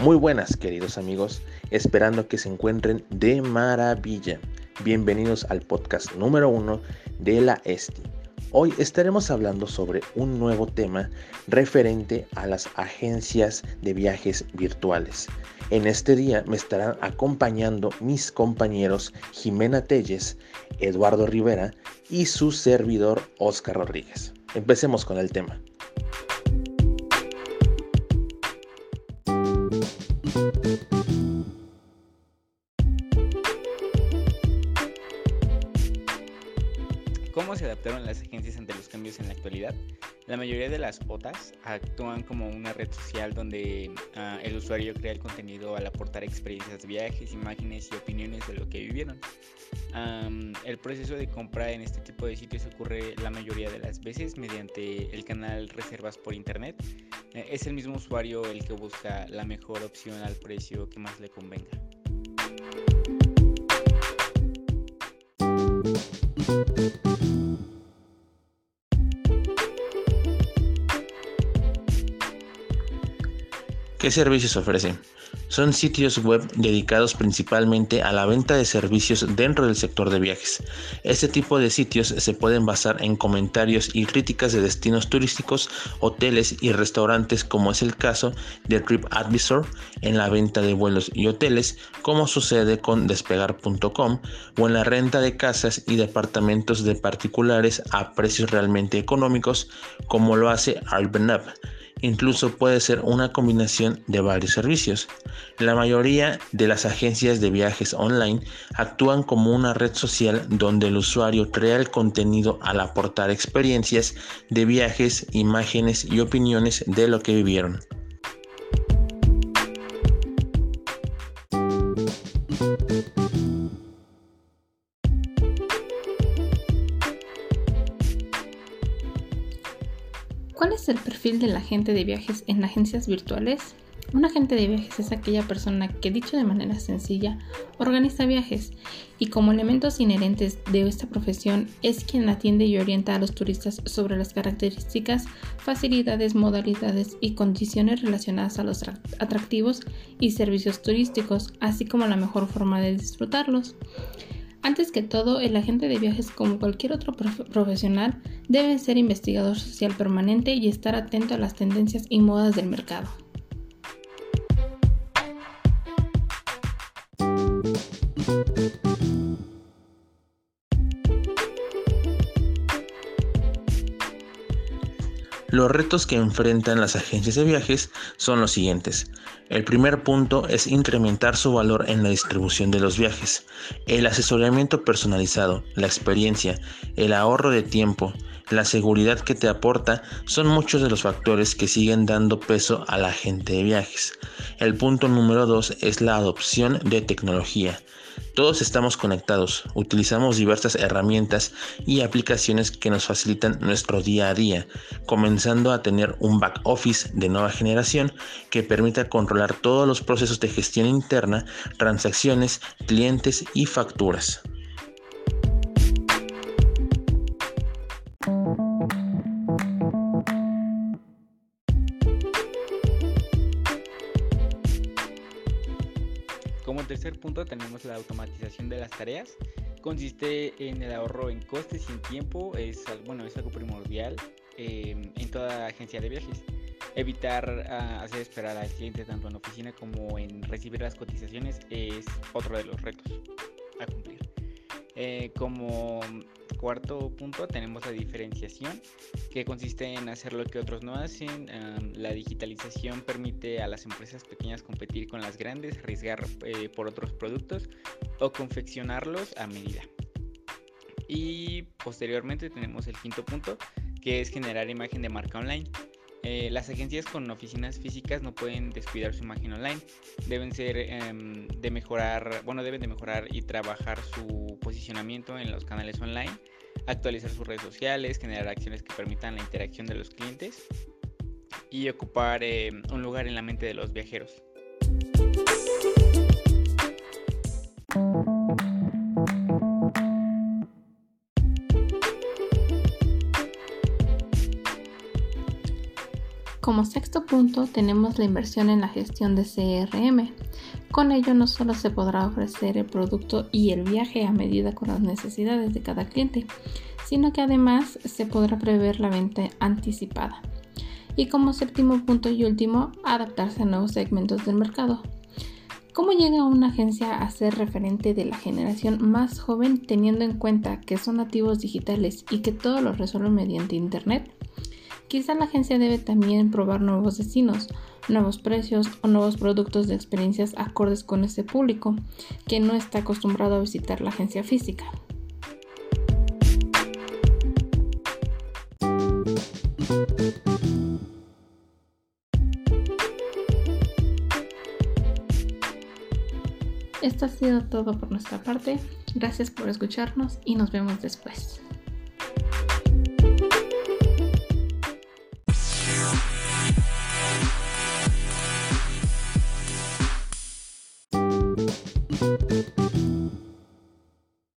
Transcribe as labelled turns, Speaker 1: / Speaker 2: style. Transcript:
Speaker 1: Muy buenas queridos amigos, esperando que se encuentren de maravilla. Bienvenidos al podcast número uno de la ESTI. Hoy estaremos hablando sobre un nuevo tema referente a las agencias de viajes virtuales. En este día me estarán acompañando mis compañeros Jimena Telles, Eduardo Rivera y su servidor Oscar Rodríguez. Empecemos con el tema.
Speaker 2: ¿Cómo se adaptaron las agencias ante los cambios en la actualidad? La mayoría de las OTAs actúan como una red social donde uh, el usuario crea el contenido al aportar experiencias viajes, imágenes y opiniones de lo que vivieron. Um, el proceso de compra en este tipo de sitios ocurre la mayoría de las veces mediante el canal reservas por internet. Eh, es el mismo usuario el que busca la mejor opción al precio que más le convenga.
Speaker 1: ¿Qué servicios ofrece? Son sitios web dedicados principalmente a la venta de servicios dentro del sector de viajes. Este tipo de sitios se pueden basar en comentarios y críticas de destinos turísticos, hoteles y restaurantes como es el caso de TripAdvisor en la venta de vuelos y hoteles, como sucede con despegar.com o en la renta de casas y departamentos de particulares a precios realmente económicos, como lo hace Airbnb incluso puede ser una combinación de varios servicios. La mayoría de las agencias de viajes online actúan como una red social donde el usuario crea el contenido al aportar experiencias de viajes, imágenes y opiniones de lo que vivieron.
Speaker 3: ¿Cuál es el perfil del agente de viajes en agencias virtuales? Un agente de viajes es aquella persona que, dicho de manera sencilla, organiza viajes y como elementos inherentes de esta profesión es quien atiende y orienta a los turistas sobre las características, facilidades, modalidades y condiciones relacionadas a los atractivos y servicios turísticos, así como la mejor forma de disfrutarlos. Antes que todo, el agente de viajes, como cualquier otro profesional, debe ser investigador social permanente y estar atento a las tendencias y modas del mercado.
Speaker 1: Los retos que enfrentan las agencias de viajes son los siguientes. El primer punto es incrementar su valor en la distribución de los viajes. El asesoramiento personalizado, la experiencia, el ahorro de tiempo, la seguridad que te aporta son muchos de los factores que siguen dando peso a la agente de viajes. El punto número dos es la adopción de tecnología. Todos estamos conectados, utilizamos diversas herramientas y aplicaciones que nos facilitan nuestro día a día, comenzando a tener un back office de nueva generación que permita controlar todos los procesos de gestión interna, transacciones, clientes y facturas.
Speaker 2: Como tercer punto tenemos la automatización de las tareas. Consiste en el ahorro en costes y en tiempo. Es, bueno, es algo primordial eh, en toda agencia de viajes. Evitar uh, hacer esperar al cliente tanto en oficina como en recibir las cotizaciones es otro de los retos a cumplir. Eh, como cuarto punto tenemos la diferenciación, que consiste en hacer lo que otros no hacen. La digitalización permite a las empresas pequeñas competir con las grandes, arriesgar eh, por otros productos o confeccionarlos a medida. Y posteriormente tenemos el quinto punto, que es generar imagen de marca online. Eh, las agencias con oficinas físicas no pueden descuidar su imagen online. Deben ser eh, de mejorar, bueno, deben de mejorar y trabajar su posicionamiento en los canales online, actualizar sus redes sociales, generar acciones que permitan la interacción de los clientes y ocupar eh, un lugar en la mente de los viajeros.
Speaker 3: Como sexto punto tenemos la inversión en la gestión de CRM. Con ello no solo se podrá ofrecer el producto y el viaje a medida con las necesidades de cada cliente, sino que además se podrá prever la venta anticipada. Y como séptimo punto y último, adaptarse a nuevos segmentos del mercado. ¿Cómo llega una agencia a ser referente de la generación más joven teniendo en cuenta que son nativos digitales y que todo lo resuelven mediante Internet? Quizá la agencia debe también probar nuevos destinos, nuevos precios o nuevos productos de experiencias acordes con este público que no está acostumbrado a visitar la agencia física. Esto ha sido todo por nuestra parte. Gracias por escucharnos y nos vemos después.